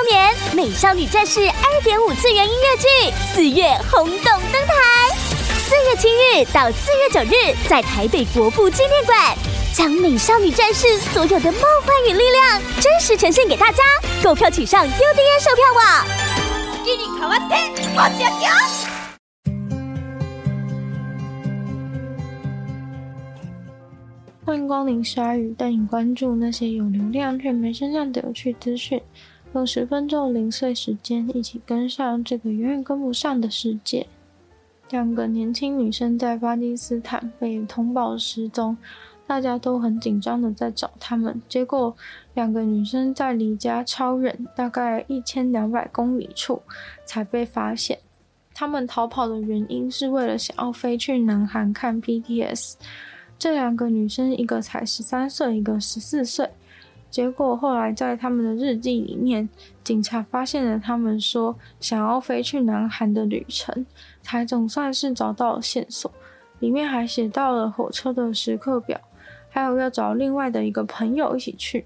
周年《美少女战士》二点五次元音乐剧四月轰动登台，四月七日到四月九日，在台北国父纪念馆，将《美少女战士》所有的梦幻与力量真实呈现给大家。购票请上 UDN 售票网。欢迎光临鲨鱼，带你关注那些有流量却没声量的有趣资讯。用十分钟零碎时间，一起跟上这个永远跟不上的世界。两个年轻女生在巴基斯坦被通报失踪。大家都很紧张的在找他们，结果两个女生在离家超远，大概一千两百公里处才被发现。他们逃跑的原因是为了想要飞去南韩看 BTS。这两个女生一个才十三岁，一个十四岁。结果后来在他们的日记里面，警察发现了他们说想要飞去南韩的旅程，才总算是找到了线索。里面还写到了火车的时刻表。还有要找另外的一个朋友一起去，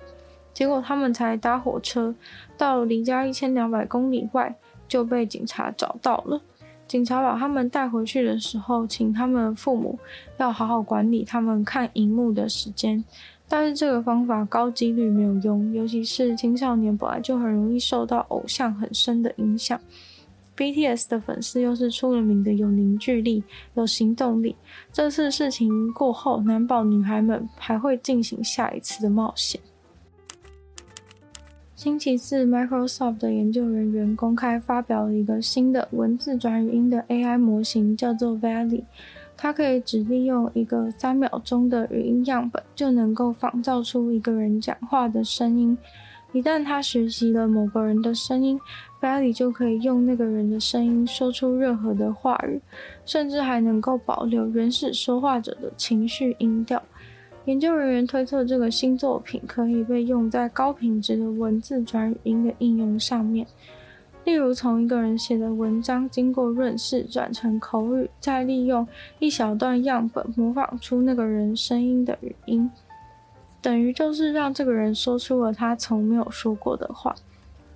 结果他们才搭火车到离家一千两百公里外，就被警察找到了。警察把他们带回去的时候，请他们父母要好好管理他们看荧幕的时间，但是这个方法高几率没有用，尤其是青少年本来就很容易受到偶像很深的影响。BTS 的粉丝又是出了名的有凝聚力、有行动力。这次事情过后，难保女孩们还会进行下一次的冒险。星期四，Microsoft 的研究人员公开发表了一个新的文字转语音的 AI 模型，叫做 Valley。它可以只利用一个三秒钟的语音样本，就能够仿造出一个人讲话的声音。一旦他学习了某个人的声音，Valley 就可以用那个人的声音说出任何的话语，甚至还能够保留原始说话者的情绪音调。研究人员推测，这个新作品可以被用在高品质的文字转语音的应用上面，例如从一个人写的文章经过润饰转成口语，再利用一小段样本模仿出那个人声音的语音。等于就是让这个人说出了他从没有说过的话，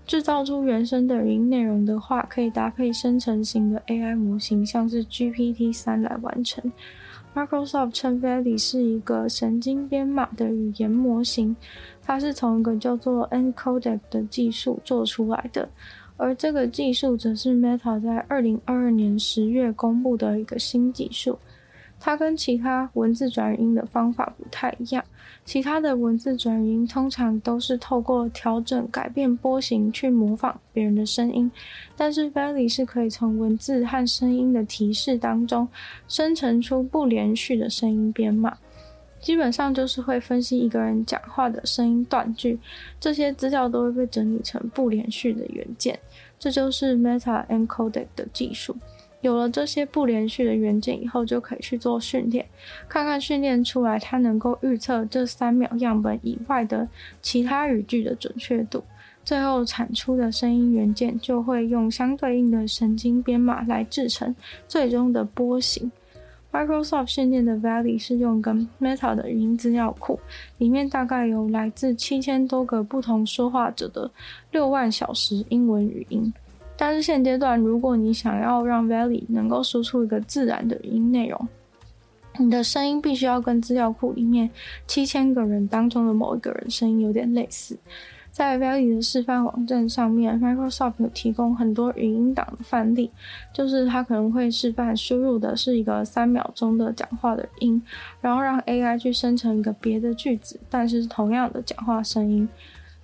制造出原生的语音内容的话，可以搭配生成型的 AI 模型，像是 GPT 三来完成。Microsoft 称 Valley 是一个神经编码的语言模型，它是从一个叫做 Encodec 的技术做出来的，而这个技术则是 Meta 在二零二二年十月公布的一个新技术。它跟其他文字转语音的方法不太一样，其他的文字转语音通常都是透过调整、改变波形去模仿别人的声音，但是 Valley 是可以从文字和声音的提示当中生成出不连续的声音编码，基本上就是会分析一个人讲话的声音断句，这些资料都会被整理成不连续的元件，这就是 Meta Encodec 的技术。有了这些不连续的元件以后，就可以去做训练，看看训练出来它能够预测这三秒样本以外的其他语句的准确度。最后产出的声音元件就会用相对应的神经编码来制成最终的波形。Microsoft 训练的 Valley 是用跟 Meta 的语音资料库，里面大概有来自七千多个不同说话者的六万小时英文语音。但是现阶段，如果你想要让 Valley 能够输出一个自然的语音内容，你的声音必须要跟资料库里面七千个人当中的某一个人声音有点类似。在 Valley 的示范网站上面，Microsoft 有提供很多语音档的范例，就是它可能会示范输入的是一个三秒钟的讲话的音，然后让 AI 去生成一个别的句子，但是同样的讲话声音。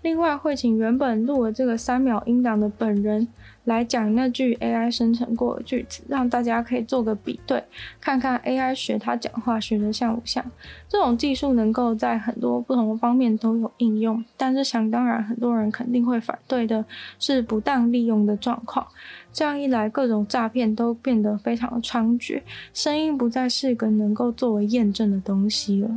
另外会请原本录了这个三秒音档的本人来讲那句 AI 生成过的句子，让大家可以做个比对，看看 AI 学他讲话学得像不像。这种技术能够在很多不同的方面都有应用，但是想当然，很多人肯定会反对的是不当利用的状况。这样一来，各种诈骗都变得非常的猖獗，声音不再是个能够作为验证的东西了。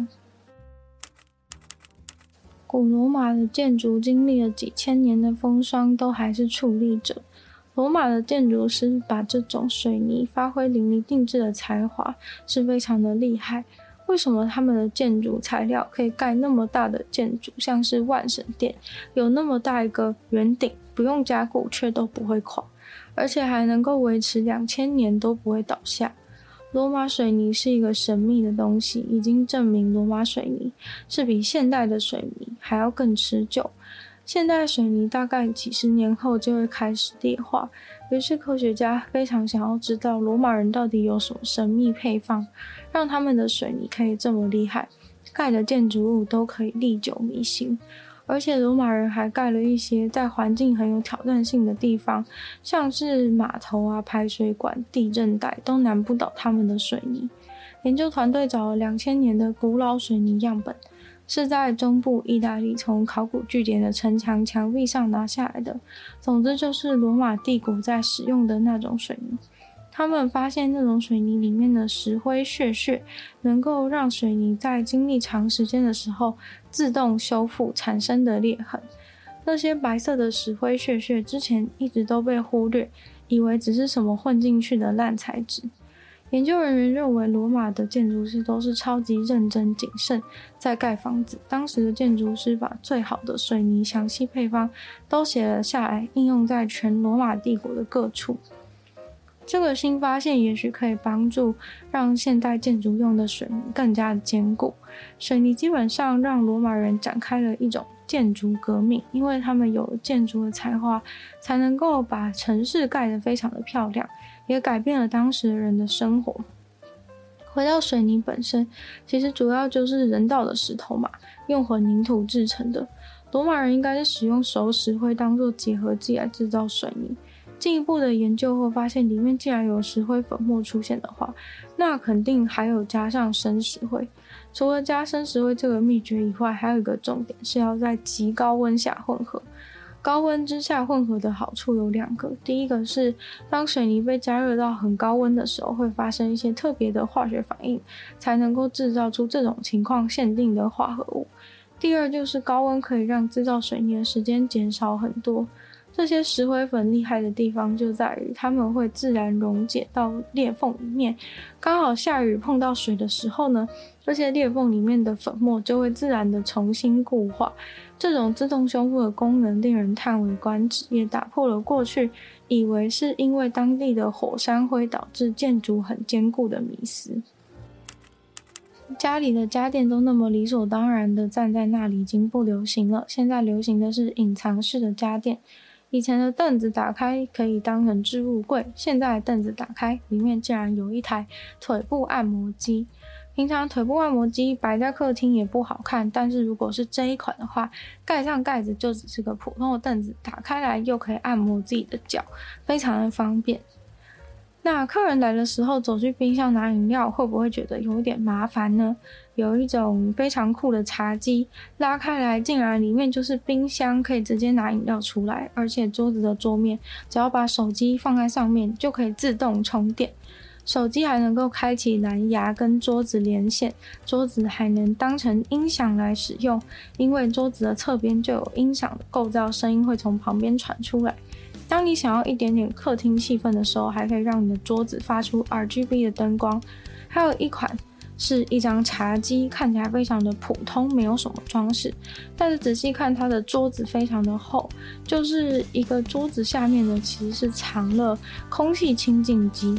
古罗马的建筑经历了几千年的风霜，都还是矗立着。罗马的建筑师把这种水泥发挥淋漓尽致的才华，是非常的厉害。为什么他们的建筑材料可以盖那么大的建筑，像是万神殿，有那么大一个圆顶，不用加固却都不会垮，而且还能够维持两千年都不会倒下？罗马水泥是一个神秘的东西，已经证明罗马水泥是比现代的水泥还要更持久。现代水泥大概几十年后就会开始劣化，于是科学家非常想要知道罗马人到底有什么神秘配方，让他们的水泥可以这么厉害，盖的建筑物都可以历久弥新。而且罗马人还盖了一些在环境很有挑战性的地方，像是码头啊、排水管、地震带，都难不倒他们的水泥。研究团队找了两千年的古老水泥样本，是在中部意大利从考古据点的城墙墙壁上拿下来的。总之就是罗马帝国在使用的那种水泥。他们发现那种水泥里面的石灰屑屑，能够让水泥在经历长时间的时候自动修复产生的裂痕。那些白色的石灰屑屑之前一直都被忽略，以为只是什么混进去的烂材质。研究人员认为，罗马的建筑师都是超级认真谨慎在盖房子。当时的建筑师把最好的水泥详细配方都写了下来，应用在全罗马帝国的各处。这个新发现也许可以帮助让现代建筑用的水泥更加的坚固。水泥基本上让罗马人展开了一种建筑革命，因为他们有建筑的才华，才能够把城市盖得非常的漂亮，也改变了当时的人的生活。回到水泥本身，其实主要就是人造的石头嘛，用混凝土制成的。罗马人应该是使用熟石灰当做结合剂来制造水泥。进一步的研究后发现，里面既然有石灰粉末出现的话，那肯定还有加上生石灰。除了加生石灰这个秘诀以外，还有一个重点是要在极高温下混合。高温之下混合的好处有两个，第一个是当水泥被加热到很高温的时候，会发生一些特别的化学反应，才能够制造出这种情况限定的化合物。第二就是高温可以让制造水泥的时间减少很多。这些石灰粉厉害的地方就在于，它们会自然溶解到裂缝里面。刚好下雨碰到水的时候呢，这些裂缝里面的粉末就会自然的重新固化。这种自动修复的功能令人叹为观止，也打破了过去以为是因为当地的火山灰导致建筑很坚固的迷思。家里的家电都那么理所当然的站在那里，已经不流行了。现在流行的是隐藏式的家电。以前的凳子打开可以当成置物柜，现在凳子打开，里面竟然有一台腿部按摩机。平常腿部按摩机摆在客厅也不好看，但是如果是这一款的话，盖上盖子就只是个普通的凳子，打开来又可以按摩自己的脚，非常的方便。那客人来的时候走去冰箱拿饮料，会不会觉得有一点麻烦呢？有一种非常酷的茶几，拉开来竟然里面就是冰箱，可以直接拿饮料出来，而且桌子的桌面只要把手机放在上面就可以自动充电。手机还能够开启蓝牙跟桌子连线，桌子还能当成音响来使用，因为桌子的侧边就有音响的构造，声音会从旁边传出来。当你想要一点点客厅气氛的时候，还可以让你的桌子发出 RGB 的灯光。还有一款是一张茶几，看起来非常的普通，没有什么装饰，但是仔细看它的桌子非常的厚，就是一个桌子下面呢，其实是藏了空气清净机，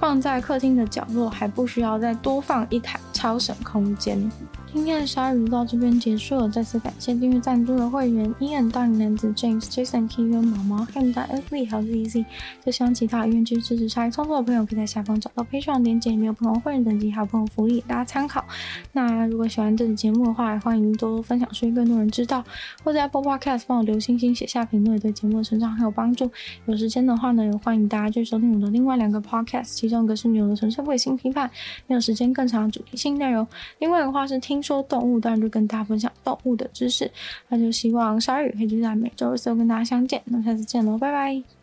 放在客厅的角落，还不需要再多放一台，超省空间。今天的鲨鱼到这边结束了，再次感谢订阅赞助的会员：Ian、大龄男子 James、Jason、Keegan、毛毛、Ham、大 Ashley 还有 ZZ。就希望其他愿意支持鲨鱼创作的朋友，可以在下方找到 Patreon 连结，里面有不同会员等级还有不同福利，大家参考。那如果喜欢这期节目的话，欢迎多多分享，出去更多人知道。或者在 Apple Podcast 帮我留星星，写下评论，对节目的成长很有帮助。有时间的话呢，也欢迎大家去收听我的另外两个 Podcast，其中一个是女友的纯粹伪性批判，没有时间更长的主题性内容。另外的话是听说动物，当然就跟大家分享动物的知识。那就希望鲨鱼可以就在每周日四跟大家相见。那下次见喽，拜拜。